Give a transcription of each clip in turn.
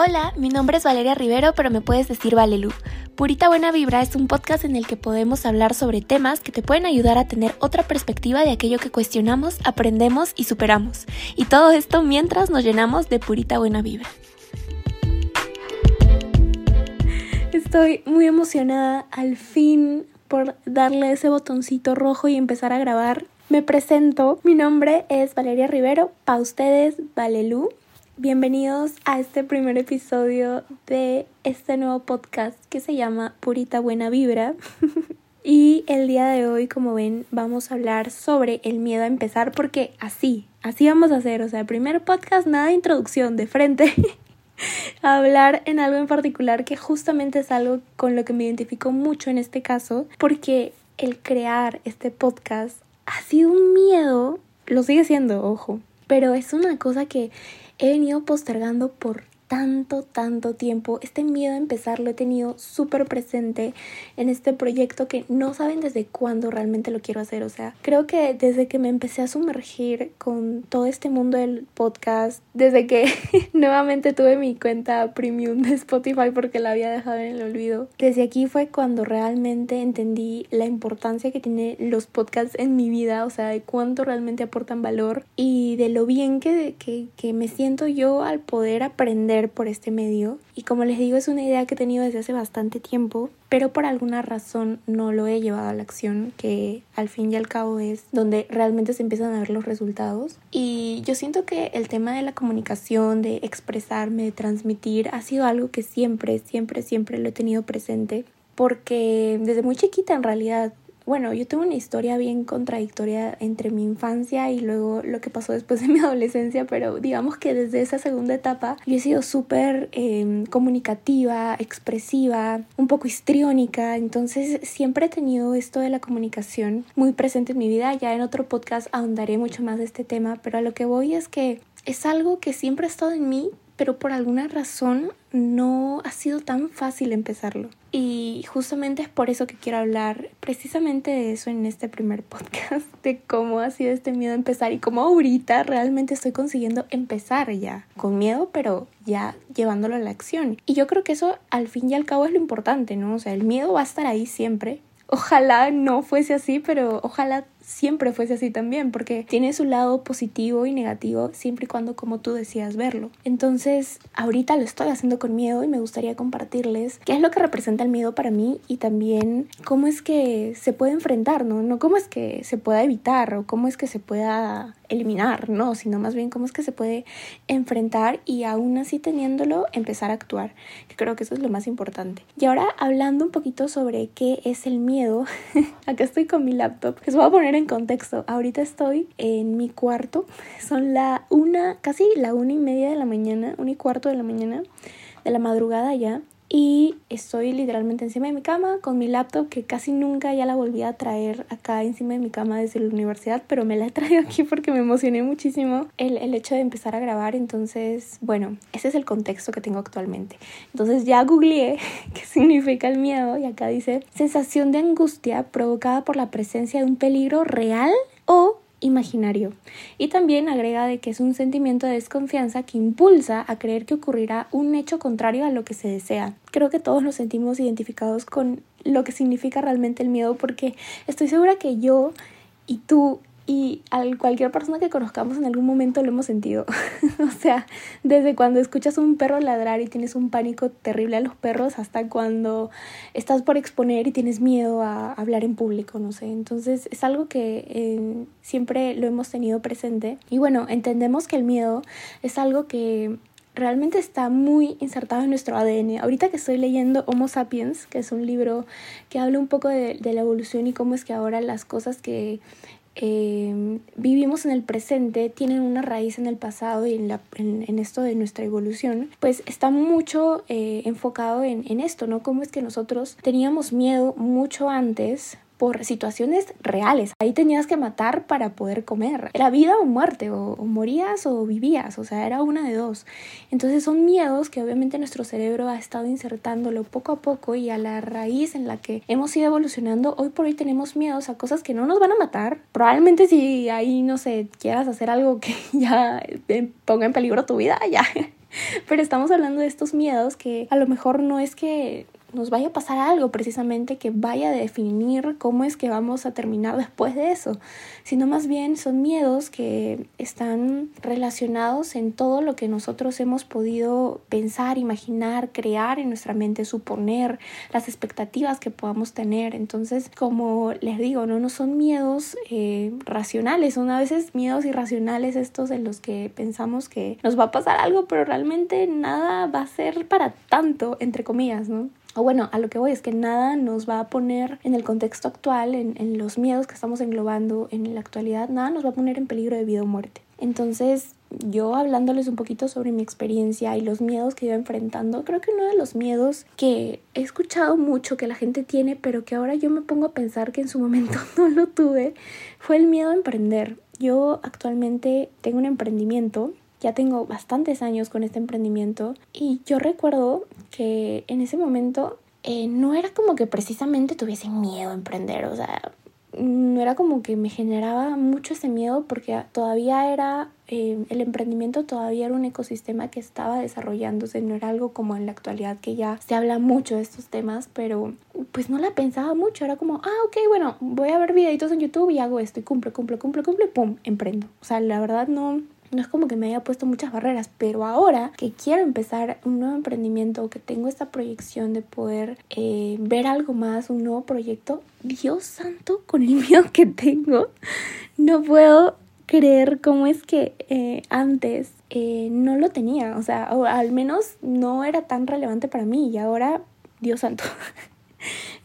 Hola, mi nombre es Valeria Rivero, pero me puedes decir Valelu. Purita Buena Vibra es un podcast en el que podemos hablar sobre temas que te pueden ayudar a tener otra perspectiva de aquello que cuestionamos, aprendemos y superamos. Y todo esto mientras nos llenamos de purita buena vibra. Estoy muy emocionada al fin por darle ese botoncito rojo y empezar a grabar. Me presento, mi nombre es Valeria Rivero, para ustedes Valelu. Bienvenidos a este primer episodio de este nuevo podcast que se llama Purita Buena Vibra. y el día de hoy, como ven, vamos a hablar sobre el miedo a empezar porque así, así vamos a hacer. O sea, primer podcast, nada de introducción, de frente. hablar en algo en particular que justamente es algo con lo que me identifico mucho en este caso, porque el crear este podcast ha sido un miedo, lo sigue siendo, ojo, pero es una cosa que he venido postergando por tanto, tanto tiempo. Este miedo a empezar lo he tenido súper presente en este proyecto que no saben desde cuándo realmente lo quiero hacer. O sea, creo que desde que me empecé a sumergir con todo este mundo del podcast, desde que nuevamente tuve mi cuenta premium de Spotify porque la había dejado en el olvido, desde aquí fue cuando realmente entendí la importancia que tienen los podcasts en mi vida, o sea, de cuánto realmente aportan valor y de lo bien que, que, que me siento yo al poder aprender por este medio. Y como les digo es una idea que he tenido desde hace bastante tiempo pero por alguna razón no lo he llevado a la acción que al fin y al cabo es donde realmente se empiezan a ver los resultados. Y yo siento que el tema de la comunicación de expresarme de transmitir ha sido algo que siempre siempre siempre lo he tenido presente porque desde muy chiquita en realidad bueno, yo tuve una historia bien contradictoria entre mi infancia y luego lo que pasó después de mi adolescencia, pero digamos que desde esa segunda etapa yo he sido súper em, comunicativa, expresiva, un poco histriónica, entonces siempre he tenido esto de la comunicación muy presente en mi vida. Ya en otro podcast ahondaré mucho más de este tema, pero a lo que voy es que es algo que siempre ha estado en mí, pero por alguna razón no ha sido tan fácil empezarlo. Y justamente es por eso que quiero hablar precisamente de eso en este primer podcast, de cómo ha sido este miedo empezar y cómo ahorita realmente estoy consiguiendo empezar ya, con miedo, pero ya llevándolo a la acción. Y yo creo que eso al fin y al cabo es lo importante, ¿no? O sea, el miedo va a estar ahí siempre. Ojalá no fuese así, pero ojalá siempre fuese así también, porque tiene su lado positivo y negativo siempre y cuando como tú decías verlo. Entonces, ahorita lo estoy haciendo con miedo y me gustaría compartirles qué es lo que representa el miedo para mí y también cómo es que se puede enfrentar, ¿no? No cómo es que se pueda evitar o cómo es que se pueda eliminar, no, sino más bien cómo es que se puede enfrentar y aún así teniéndolo empezar a actuar, que creo que eso es lo más importante. Y ahora hablando un poquito sobre qué es el miedo, acá estoy con mi laptop, les voy a poner en contexto, ahorita estoy en mi cuarto, son la una, casi la una y media de la mañana, un y cuarto de la mañana, de la madrugada ya, y estoy literalmente encima de mi cama con mi laptop que casi nunca ya la volví a traer acá encima de mi cama desde la universidad, pero me la he traído aquí porque me emocioné muchísimo el, el hecho de empezar a grabar. Entonces, bueno, ese es el contexto que tengo actualmente. Entonces ya googleé qué significa el miedo y acá dice sensación de angustia provocada por la presencia de un peligro real o imaginario. Y también agrega de que es un sentimiento de desconfianza que impulsa a creer que ocurrirá un hecho contrario a lo que se desea. Creo que todos nos sentimos identificados con lo que significa realmente el miedo porque estoy segura que yo y tú y a cualquier persona que conozcamos en algún momento lo hemos sentido. o sea, desde cuando escuchas un perro ladrar y tienes un pánico terrible a los perros hasta cuando estás por exponer y tienes miedo a hablar en público, no sé. Entonces es algo que eh, siempre lo hemos tenido presente. Y bueno, entendemos que el miedo es algo que realmente está muy insertado en nuestro ADN. Ahorita que estoy leyendo Homo Sapiens, que es un libro que habla un poco de, de la evolución y cómo es que ahora las cosas que eh, vivimos en el presente tienen una raíz en el pasado y en, la, en, esto de nuestra evolución, pues está mucho eh, enfocado en, en esto, ¿no? Cómo es que nosotros teníamos miedo mucho antes por situaciones reales. Ahí tenías que matar para poder comer. Era vida o muerte, o, morías o vivías, o sea, era una de dos. Entonces son miedos que obviamente nuestro cerebro ha estado insertándolo poco a poco y a la raíz en la que hemos ido evolucionando, hoy por hoy tenemos miedos a cosas que no nos van a matar. Probablemente si ahí, no sé, quieras hacer algo que ya eh, ponga en peligro tu vida, ya Pero estamos hablando de estos miedos que a lo mejor no es que nos vaya a pasar algo precisamente que vaya a definir cómo es que vamos a terminar después de eso, sino más bien son miedos que están relacionados en todo lo que nosotros hemos podido pensar, imaginar, crear en nuestra mente, suponer, las expectativas que podamos tener. Entonces, como les digo, no, no son miedos eh, racionales, son a veces miedos irracionales estos en los que pensamos que nos va a pasar algo, pero realmente nada va a ser para tanto, entre comillas, ¿no? Bueno, a lo que voy es que nada nos va a poner en el contexto actual, en, en, los miedos que estamos englobando en la actualidad, nada nos va a poner en peligro de vida o muerte. Entonces, yo hablándoles un poquito sobre mi experiencia y los miedos que iba enfrentando, creo que uno de los miedos que he escuchado mucho que la gente tiene, pero que ahora yo me pongo a pensar que en su momento no lo tuve, fue el miedo a emprender. Yo actualmente tengo un emprendimiento ya tengo bastantes años con este emprendimiento y yo recuerdo que en ese momento eh, no era como que precisamente tuviese miedo a emprender, o sea, no era como que me generaba mucho ese miedo porque todavía era, eh, el emprendimiento todavía era un ecosistema que estaba desarrollándose, no era algo como en la actualidad que ya se habla mucho de estos temas, pero pues no la pensaba mucho, era como, ah, ok, bueno, voy a ver videitos en YouTube y hago esto y cumple, cumple, cumple, cumple, pum, emprendo. O sea, la verdad no, no es como que me haya puesto muchas barreras, pero ahora que quiero empezar un nuevo emprendimiento, que tengo esta proyección de poder eh, ver algo más, un nuevo proyecto, Dios santo, con el miedo que tengo, no puedo creer cómo es que eh, antes eh, no lo tenía, o sea, o al menos no era tan relevante para mí y ahora, Dios santo.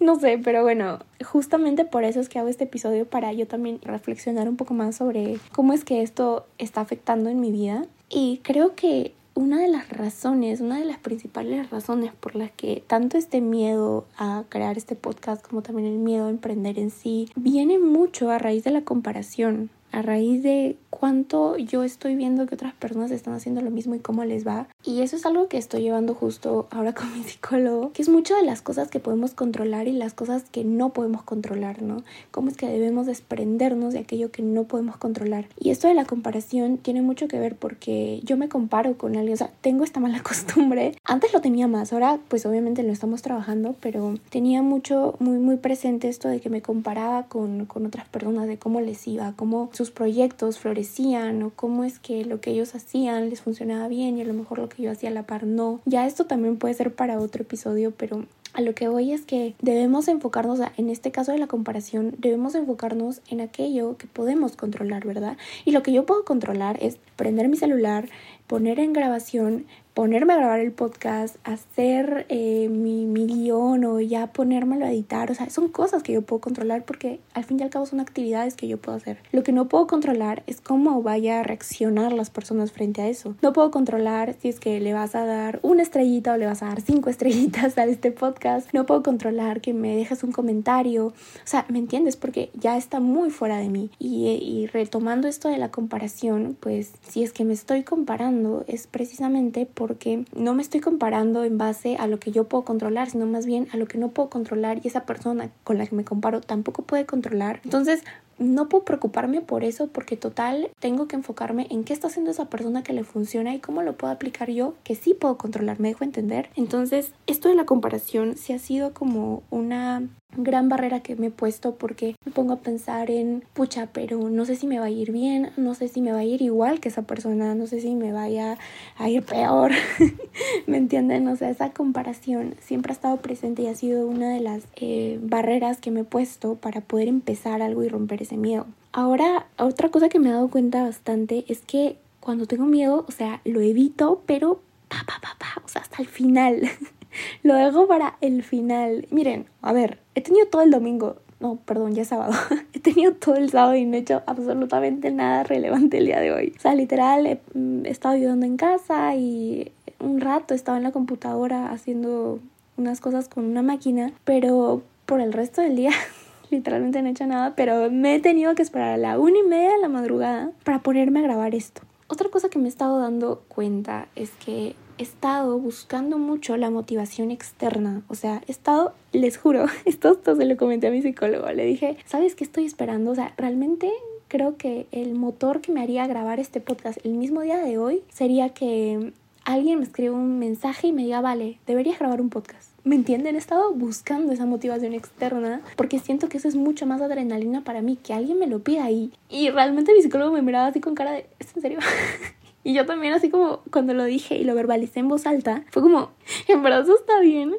no sé, pero bueno, justamente por eso es que hago este episodio para yo también reflexionar un poco más sobre cómo es que esto está afectando en mi vida. Y creo que una de las razones, una de las principales razones por las que tanto este miedo a crear este podcast como también el miedo a emprender en sí viene mucho a raíz de la comparación a raíz de cuánto yo estoy viendo que otras personas están haciendo lo mismo y cómo les va. Y eso es algo que estoy llevando justo ahora con mi psicólogo, que es mucho de las cosas que podemos controlar y las cosas que no podemos controlar, ¿no? Cómo es que debemos desprendernos de aquello que no podemos controlar. Y esto de la comparación tiene mucho que ver porque yo me comparo con alguien, o sea, tengo esta mala costumbre. Antes lo tenía más, ahora pues obviamente lo estamos trabajando, pero tenía mucho, muy, muy presente esto de que me comparaba con, con otras personas, de cómo les iba, cómo sus proyectos florecían o cómo es que lo que ellos hacían les funcionaba bien y a lo mejor lo que yo hacía a la par no. Ya esto también puede ser para otro episodio, pero a lo que voy es que debemos enfocarnos, en este caso de la comparación, debemos enfocarnos en aquello que podemos controlar, ¿verdad? Y lo que yo puedo controlar es prender mi celular, poner en grabación, ponerme a grabar el podcast, hacer eh, mi, mi guion o ya ponérmelo a editar. O sea, son cosas que yo puedo controlar porque al fin y al cabo son actividades que yo puedo hacer. Lo que no puedo controlar es cómo vaya a reaccionar las personas frente a eso. No puedo controlar si es que le vas a dar una estrellita o le vas a dar cinco estrellitas a este podcast. No puedo controlar que me dejes un comentario. O sea, ¿me entiendes? Porque ya está muy fuera de mí. Y, y retomando esto de la comparación, pues si es que me estoy comparando es precisamente por porque no me estoy comparando en base a lo que yo puedo controlar, sino más bien a lo que no puedo controlar y esa persona con la que me comparo tampoco puede controlar. Entonces, no puedo preocuparme por eso porque total tengo que enfocarme en qué está haciendo esa persona que le funciona y cómo lo puedo aplicar yo que sí puedo controlar, me dejo entender. Entonces, esto de la comparación sí ha sido como una gran barrera que me he puesto porque me pongo a pensar en, pucha, pero no sé si me va a ir bien, no sé si me va a ir igual que esa persona, no sé si me vaya a ir peor, ¿me entienden? O sea, esa comparación siempre ha estado presente y ha sido una de las eh, barreras que me he puesto para poder empezar algo y romper ese miedo. Ahora, otra cosa que me he dado cuenta bastante es que cuando tengo miedo, o sea, lo evito, pero pa, pa, pa, pa, o sea, hasta el final. Lo dejo para el final. Miren, a ver, he tenido todo el domingo. No, perdón, ya es sábado. he tenido todo el sábado y no he hecho absolutamente nada relevante el día de hoy. O sea, literal, he, mm, estado ayudando en casa y un rato estaba en la computadora haciendo unas cosas con una máquina, pero por el resto del día literalmente no he hecho nada, pero me he tenido que esperar a la una y media de la madrugada para ponerme a grabar esto. Otra cosa que me he estado dando cuenta es que he estado buscando mucho la motivación externa. O sea, he estado, les juro, esto, esto se lo comenté a mi psicólogo. Le dije, ¿sabes qué estoy esperando? O sea, realmente creo que el motor que me haría grabar este podcast el mismo día de hoy sería que alguien me escribe un mensaje y me diga, vale, deberías grabar un podcast. ¿Me entienden? He estado buscando esa motivación externa porque siento que eso es mucho más adrenalina para mí, que alguien me lo pida ahí. Y realmente mi psicólogo me miraba así con cara de, ¿es en serio? Y yo también así como cuando lo dije y lo verbalicé en voz alta, fue como, en verdad eso está bien,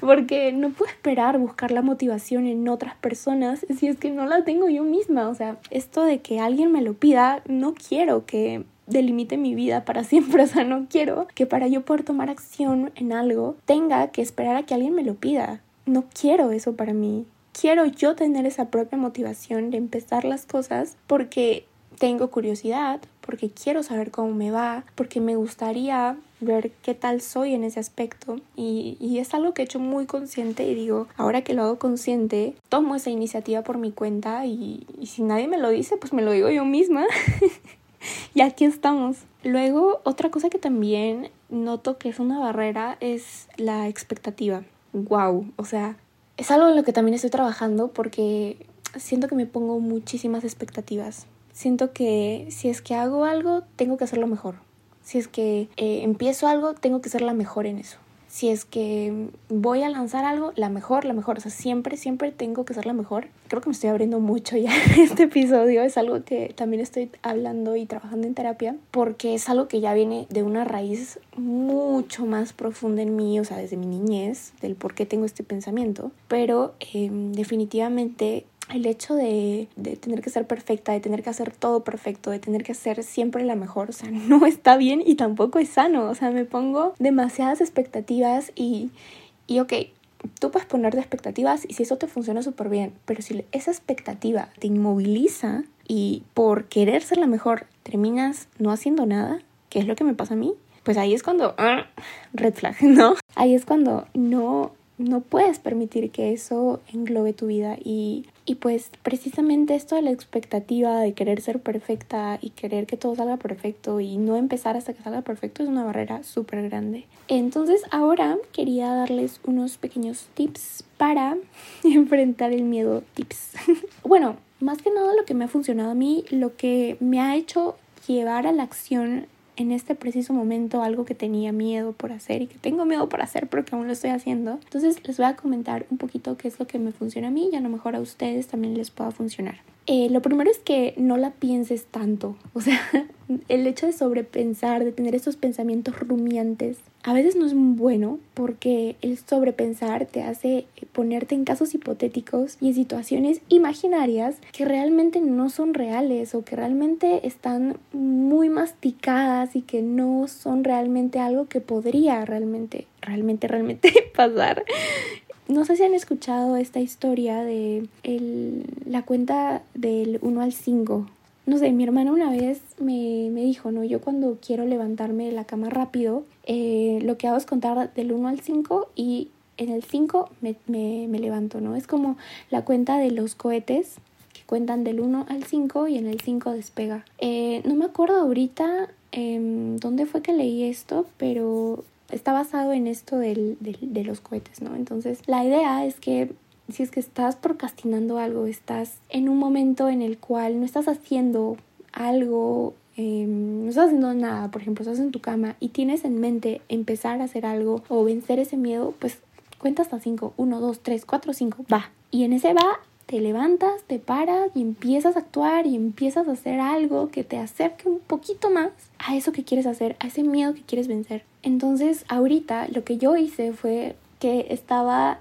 porque no puedo esperar buscar la motivación en otras personas si es que no la tengo yo misma. O sea, esto de que alguien me lo pida, no quiero que delimite mi vida para siempre, o sea, no quiero que para yo poder tomar acción en algo tenga que esperar a que alguien me lo pida. No quiero eso para mí. Quiero yo tener esa propia motivación de empezar las cosas porque tengo curiosidad, porque quiero saber cómo me va, porque me gustaría ver qué tal soy en ese aspecto y, y, es algo que he hecho muy consciente y digo, ahora que lo hago consciente, tomo esa iniciativa por mi cuenta y, y si nadie me lo dice, pues me lo digo yo misma y aquí estamos. Luego, otra cosa que también noto que es una barrera es la expectativa. Wow, o sea, es algo en lo que también estoy trabajando porque siento que me pongo muchísimas expectativas siento que si es que hago algo, tengo que hacerlo mejor. Si es que eh, empiezo algo, tengo que ser la mejor en eso. Si es que voy a lanzar algo, la mejor, la mejor. O sea, siempre, siempre tengo que ser la mejor. Creo que me estoy abriendo mucho ya en este episodio. Es algo que también estoy hablando y trabajando en terapia porque es algo que ya viene de una raíz mucho más profunda en mí, o sea, desde mi niñez, del por qué tengo este pensamiento. Pero em, definitivamente el hecho de, de, tener que ser perfecta, de tener que hacer todo perfecto, de tener que ser siempre la mejor, o sea, no está bien y tampoco es sano, o sea, me pongo demasiadas expectativas y, y ok, tú puedes ponerte expectativas y si eso te funciona súper bien, pero si esa expectativa te inmoviliza y por querer ser la mejor terminas no haciendo nada, que es lo que me pasa a mí, pues ahí es cuando, ah, red flag, ¿no? Ahí es cuando no no puedes permitir que eso englobe tu vida y, y pues precisamente esto de la expectativa de querer ser perfecta y querer que todo salga perfecto y no empezar hasta que salga perfecto es una barrera súper grande. Entonces ahora quería darles unos pequeños tips para enfrentar el miedo tips. bueno, más que nada lo que me ha funcionado a mí, lo que me ha hecho llevar a la acción en este preciso momento algo que tenía miedo por hacer y que tengo miedo por hacer pero que aún lo estoy haciendo. Entonces les voy a comentar un poquito qué es lo que me funciona a mí y a lo mejor a ustedes también les pueda funcionar. Eh, lo primero es que no la pienses tanto, o sea, el hecho de sobrepensar, de tener estos pensamientos rumiantes, a veces no es bueno porque el sobrepensar te hace ponerte en casos hipotéticos y en situaciones imaginarias que realmente no son reales o que realmente están muy masticadas y que no son realmente algo que podría realmente, realmente, realmente pasar. No sé si han escuchado esta historia de el, la cuenta del 1 al 5 no sé, mi hermana una vez me, me, dijo, ¿no? Yo cuando quiero levantarme de la cama rápido, eh, lo que hago es contar del 1 al 5 y en el 5 me, me, me, levanto, ¿no? Es como la cuenta de los cohetes que cuentan del 1 al 5 y en el 5 despega. Eh, no me acuerdo ahorita eh, dónde fue que leí esto, pero está basado en esto del, del, de los cohetes, ¿no? Entonces, la idea es que si es que estás procrastinando algo, estás en un momento en el cual no estás haciendo algo, em, no estás haciendo nada, por ejemplo, estás en tu cama y tienes en mente empezar a hacer algo o vencer ese miedo, pues cuenta hasta 5, 1, 2, 3, 4, 5, va. Y en ese va te levantas, te paras y empiezas a actuar y empiezas a hacer algo que te acerque un poquito más a eso que quieres hacer, a ese miedo que quieres vencer. Entonces, ahorita lo que yo hice fue que estaba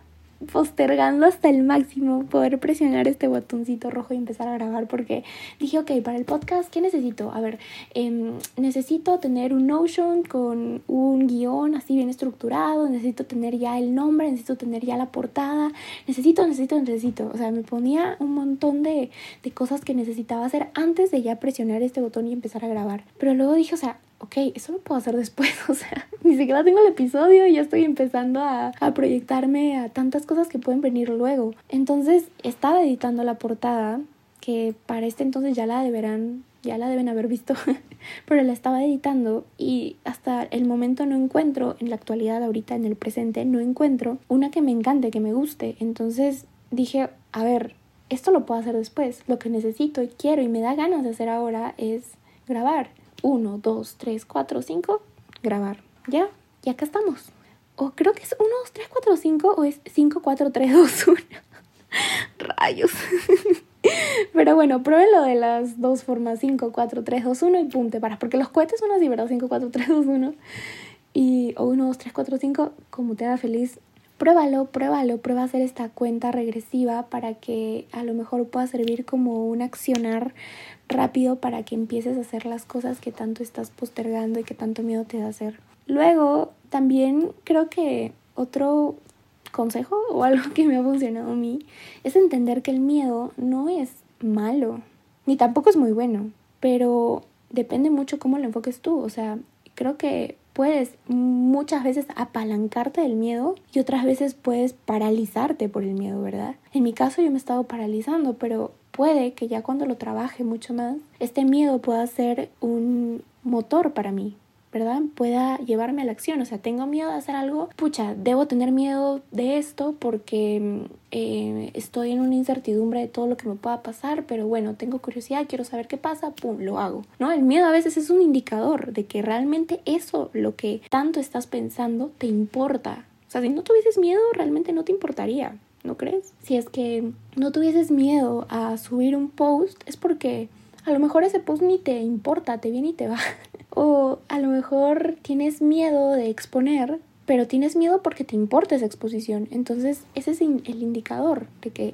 postergando hasta el máximo poder presionar este botoncito rojo y empezar a grabar porque dije, ok, para el podcast, ¿qué necesito? A ver, eh, necesito tener un Notion con un guion así bien estructurado, necesito tener ya el nombre, necesito tener ya la portada, necesito, necesito, necesito. O sea, me ponía un montón de, de cosas que necesitaba hacer antes de ya presionar este botón y empezar a grabar. Pero luego dije, o sea, ok, eso lo puedo hacer después, o sea, ni siquiera tengo el episodio y ya estoy empezando a, a, proyectarme a tantas cosas que pueden venir luego. Entonces estaba editando la portada, que para este entonces ya la deberán, ya la deben haber visto, pero la estaba editando y hasta el momento no encuentro, en la actualidad ahorita en el presente, no encuentro una que me encante, que me guste. Entonces dije, a ver, esto lo puedo hacer después. Lo que necesito y quiero y me da ganas de hacer ahora es grabar. 1, 2, 3, 4, 5, grabar. ya, y acá estamos. O creo que es 1, 2, 3, 4, 5 o es 5, 4, 3, 2, 1. Rayos. Pero bueno, pruébenlo de las dos formas, 5, 4, 3, 2, 1 y pum, te paras. Porque los cohetes son así, ¿verdad? 5, 4, 3, 2, 1. Y o 1, 2, 3, 4, 5, como te haga feliz. Pruébalo, pruébalo, prueba hacer esta cuenta regresiva para que a lo mejor pueda servir como un accionar rápido para que empieces a hacer las cosas que tanto estás postergando y que tanto miedo te da hacer. Luego, también creo que otro consejo o algo que me ha funcionado a mí es entender que el miedo no es malo, ni tampoco es muy bueno, pero depende mucho cómo lo enfoques tú. O sea, creo que puedes muchas veces apalancarte del miedo y otras veces puedes paralizarte por el miedo, ¿verdad? En mi caso yo me he estado paralizando, pero puede que ya cuando lo trabaje mucho más, este miedo pueda ser un motor para mí, ¿verdad? Pueda llevarme a la acción. O sea, tengo miedo de hacer algo, pucha, debo tener miedo de esto porque eh, estoy en una incertidumbre de todo lo que me pueda pasar, pero bueno, tengo curiosidad, quiero saber qué pasa, pum, lo hago. ¿No? El miedo a veces es un indicador de que realmente eso, lo que tanto estás pensando, te importa. O sea, si no tuvieses miedo, realmente no te importaría. ¿No crees? Si es que no tuvieses miedo a subir un post, es porque a lo mejor ese post ni te importa, te viene y te va. O a lo mejor tienes miedo de exponer, pero tienes miedo porque te importa esa exposición. Entonces, ese es el indicador de que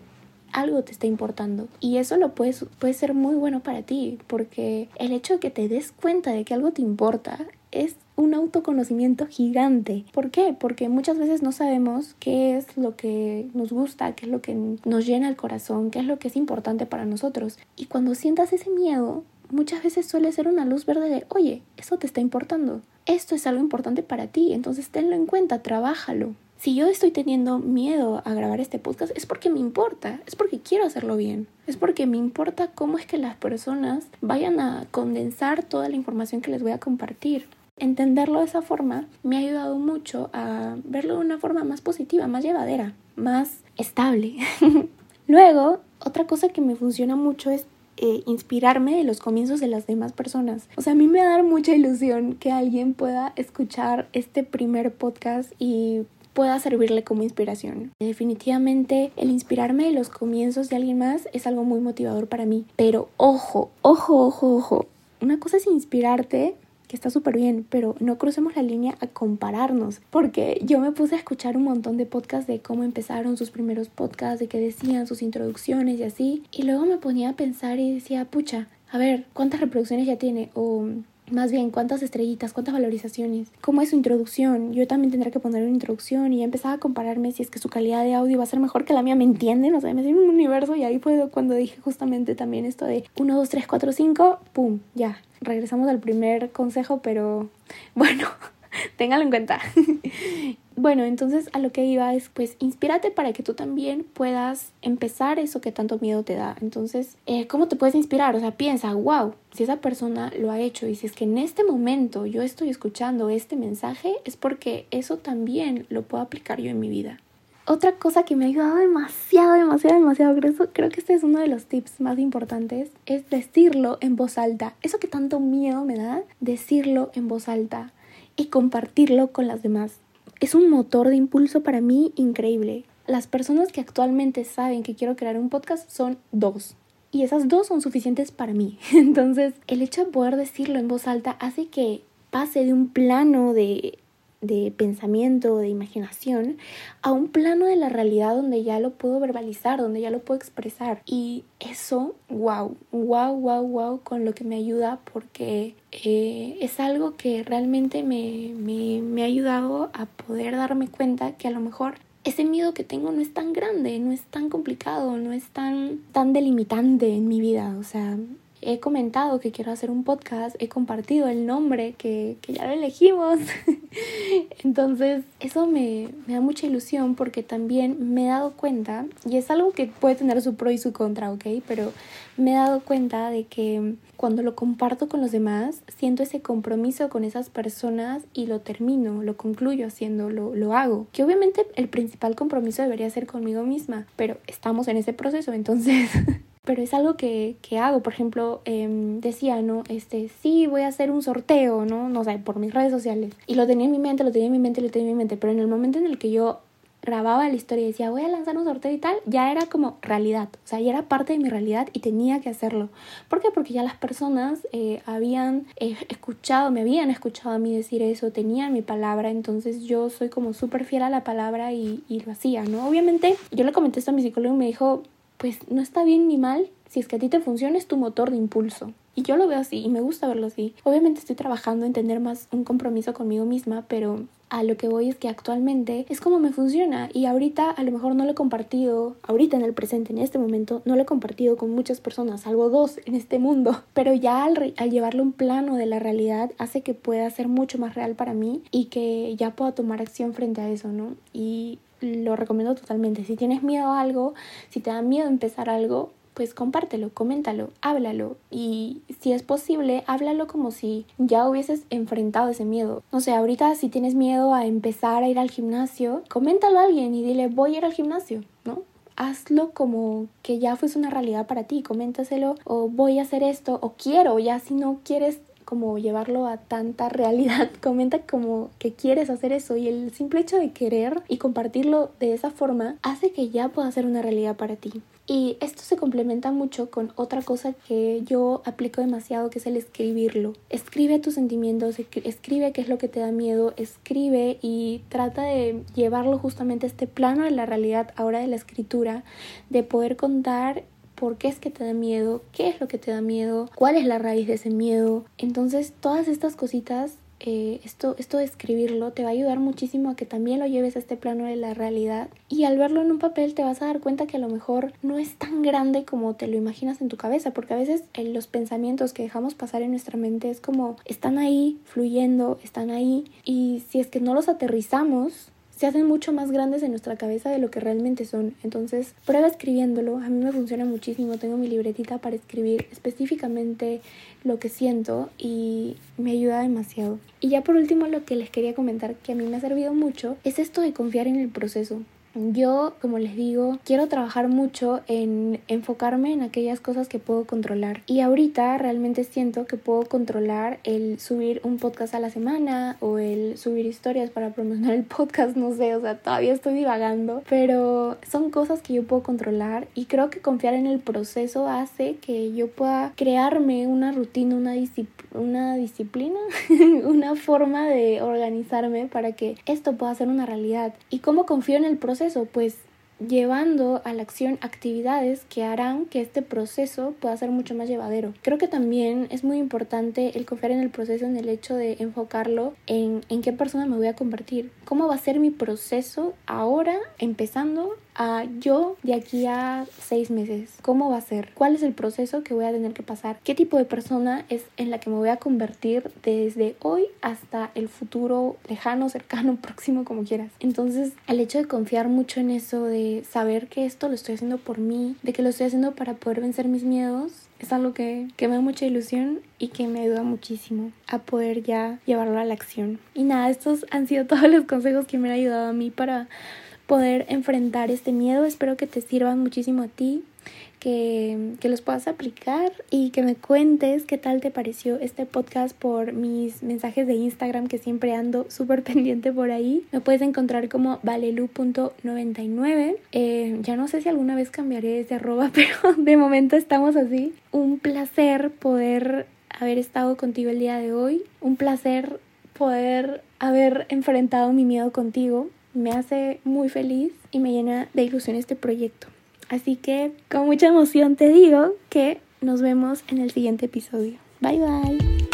algo te está importando. Y eso lo puedes, puede ser muy bueno para ti, porque el hecho de que te des cuenta de que algo te importa es un autoconocimiento gigante. ¿Por qué? Porque muchas veces no sabemos qué es lo que nos gusta, qué es lo que nos llena el corazón, qué es lo que es importante para nosotros. Y cuando sientas ese miedo, muchas veces suele ser una luz verde de, oye, eso te está importando. Esto es algo importante para ti, entonces tenlo en cuenta, trabájalo. Si yo estoy teniendo miedo a grabar este podcast es porque me importa, es porque quiero hacerlo bien, es porque me importa cómo es que las personas vayan a condensar toda la información que les voy a compartir. Entenderlo de esa forma me ha ayudado mucho a verlo de una forma más positiva, más llevadera, más estable. Luego, otra cosa que me funciona mucho es eh, inspirarme de los comienzos de las demás personas. O sea, a mí me da mucha ilusión que alguien pueda escuchar este primer podcast y pueda servirle como inspiración. Definitivamente el inspirarme de los comienzos de alguien más es algo muy motivador para mí. Pero ojo, ojo, ojo, ojo. Una cosa es inspirarte que está súper bien, pero no crucemos la línea a compararnos, porque yo me puse a escuchar un montón de podcasts de cómo empezaron sus primeros podcasts, de qué decían sus introducciones y así, y luego me ponía a pensar y decía, pucha, a ver, ¿cuántas reproducciones ya tiene? O más bien, ¿cuántas estrellitas? ¿Cuántas valorizaciones? ¿Cómo es su introducción? Yo también tendré que poner una introducción y empezaba a compararme si es que su calidad de audio va a ser mejor que la mía, ¿me entienden? O sea, me en un universo y ahí fue cuando dije justamente también esto de 1, 2, 3, 4, 5, ¡pum! Ya, regresamos al primer consejo, pero bueno, téngalo en cuenta. Bueno, entonces a lo que iba es pues inspírate para que tú también puedas empezar eso que tanto miedo te da. Entonces, eh, ¿cómo te puedes inspirar? O sea, piensa, wow, si esa persona lo ha hecho y si es que en este momento yo estoy escuchando este mensaje, es porque eso también lo puedo aplicar yo en mi vida. Otra cosa que me ha ayudado demasiado, demasiado, demasiado, creo, creo que este es uno de los tips más importantes, es decirlo en voz alta. Eso que tanto miedo me da, decirlo en voz alta y compartirlo con las demás. Es un motor de impulso para mí increíble. Las personas que actualmente saben que quiero crear un podcast son dos. Y esas dos son suficientes para mí. Entonces, el hecho de poder decirlo en voz alta hace que pase de un plano de de pensamiento, de imaginación, a un plano de la realidad donde ya lo puedo verbalizar, donde ya lo puedo expresar. Y eso, wow, wow, wow, wow, con lo que me ayuda porque eh, es algo que realmente me, me, me ha ayudado a poder darme cuenta que a lo mejor ese miedo que tengo no es tan grande, no es tan complicado, no es tan, tan delimitante en mi vida. O sea, he comentado que quiero hacer un podcast, he compartido el nombre que, que ya lo elegimos. Entonces, eso me, me, da mucha ilusión porque también me he dado cuenta, y es algo que puede tener su pro y su contra, ¿ok? Pero me he dado cuenta de que cuando lo comparto con los demás, siento ese compromiso con esas personas y lo termino, lo concluyo haciendo, lo, lo hago. Que obviamente el principal compromiso debería ser conmigo misma, pero estamos en ese proceso, entonces pero es algo que, que hago. Por ejemplo, em, decía, ¿no? Este, sí, voy a hacer un sorteo, ¿no? No sé, por mis redes sociales. Y lo tenía en mi mente, lo tenía en mi mente, lo tenía en mi mente. Pero en el momento en el que yo grababa la historia y decía voy a lanzar un sorteo y tal, ya era como realidad, o sea, ya era parte de mi realidad y tenía que hacerlo. ¿Por qué? Porque ya las personas eh, habían eh, escuchado, me habían escuchado a mí decir eso, tenían mi palabra, entonces yo soy como súper fiel a la palabra y, y lo hacía, ¿no? Obviamente yo le comenté esto a mi psicólogo y me dijo, pues no está bien ni mal, si es que a ti te funciona es tu motor de impulso. Y yo lo veo así y me gusta verlo así. Obviamente estoy trabajando en tener más un compromiso conmigo misma, pero a lo que voy es que actualmente es como me funciona y ahorita a lo mejor no lo he compartido, ahorita en el presente, en este momento, no lo he compartido con muchas personas, salvo dos en este mundo, pero ya al, al llevarlo un plano de la realidad hace que pueda ser mucho más real para mí y que ya pueda tomar acción frente a eso, ¿no? Y lo recomiendo totalmente. Si tienes miedo a algo, si te da miedo empezar algo, pues compártelo, coméntalo, háblalo y si es posible, háblalo como si ya hubieses enfrentado ese miedo. No sé, ahorita si tienes miedo a empezar a ir al gimnasio, coméntalo a alguien y dile voy a ir al gimnasio, ¿no? hazlo como que ya fuese una realidad para ti, coméntaselo o voy a hacer esto o quiero, ya si no quieres como llevarlo a tanta realidad, comenta como que quieres hacer eso y el simple hecho de querer y compartirlo de esa forma hace que ya pueda ser una realidad para ti. Y esto se complementa mucho con otra cosa que yo aplico demasiado, que es el escribirlo. Escribe tus sentimientos, escribe qué es lo que te da miedo, escribe y trata de llevarlo justamente a este plano de la realidad ahora de la escritura, de poder contar por qué es que te da miedo, qué es lo que te da miedo, cuál es la raíz de ese miedo. Entonces todas estas cositas eh, esto, esto de escribirlo te va a ayudar muchísimo a que también lo lleves a este plano de la realidad y al verlo en un papel te vas a dar cuenta que a lo mejor no es tan grande como te lo imaginas en tu cabeza porque a veces eh, los pensamientos que dejamos pasar en nuestra mente es como están ahí fluyendo, están ahí y si es que no los aterrizamos se hacen mucho más grandes en nuestra cabeza de lo que realmente son. Entonces, prueba escribiéndolo. A mí me funciona muchísimo. Tengo mi libretita para escribir específicamente lo que siento y me ayuda demasiado. Y ya por último, lo que les quería comentar que a mí me ha servido mucho es esto de confiar en el proceso. Yo, como les digo, quiero trabajar mucho en enfocarme en aquellas cosas que puedo controlar. Y ahorita realmente siento que puedo controlar el subir un podcast a la semana o el subir historias para promocionar el podcast, no sé, o sea, todavía estoy divagando, pero son cosas que yo puedo controlar y creo que confiar en el proceso hace que yo pueda crearme una rutina, una, una disciplina, una forma de organizarme para que esto pueda ser una realidad. ¿Y cómo confío en el Pues llevando a la acción actividades que harán que este proceso pueda ser mucho más llevadero. Creo que también es muy importante el confiar en el proceso, en el hecho de enfocarlo en, en qué persona me voy a convertir, cómo va a ser mi proceso ahora, empezando a yo de aquí a seis meses. ¿Cómo va a ser? ¿Cuál es el proceso que voy a tener que pasar? ¿Qué tipo de persona es en la que me voy a convertir desde hoy hasta el futuro lejano, cercano, próximo, como quieras? Entonces, el hecho de confiar mucho en eso, de saber que esto lo estoy haciendo por mí, de que lo estoy haciendo para poder vencer mis miedos, es algo que, que, me da mucha ilusión y que me ayuda muchísimo a poder ya llevarlo a la acción. Y nada, estos han sido todos los consejos que me han ayudado a mí para poder enfrentar este miedo. Espero que te sirvan muchísimo a ti, que, que, los puedas aplicar y que me cuentes qué tal te pareció este podcast por mis mensajes de Instagram que siempre ando súper pendiente por ahí. Me puedes encontrar como valelu.99. Eh, ya no sé si alguna vez cambiaré ese arroba, pero de momento estamos así. Un placer poder haber estado contigo el día de hoy. Un placer poder haber enfrentado mi miedo contigo me hace muy feliz y me llena de ilusión este proyecto. Así que con mucha emoción te digo que nos vemos en el siguiente episodio. Bye bye.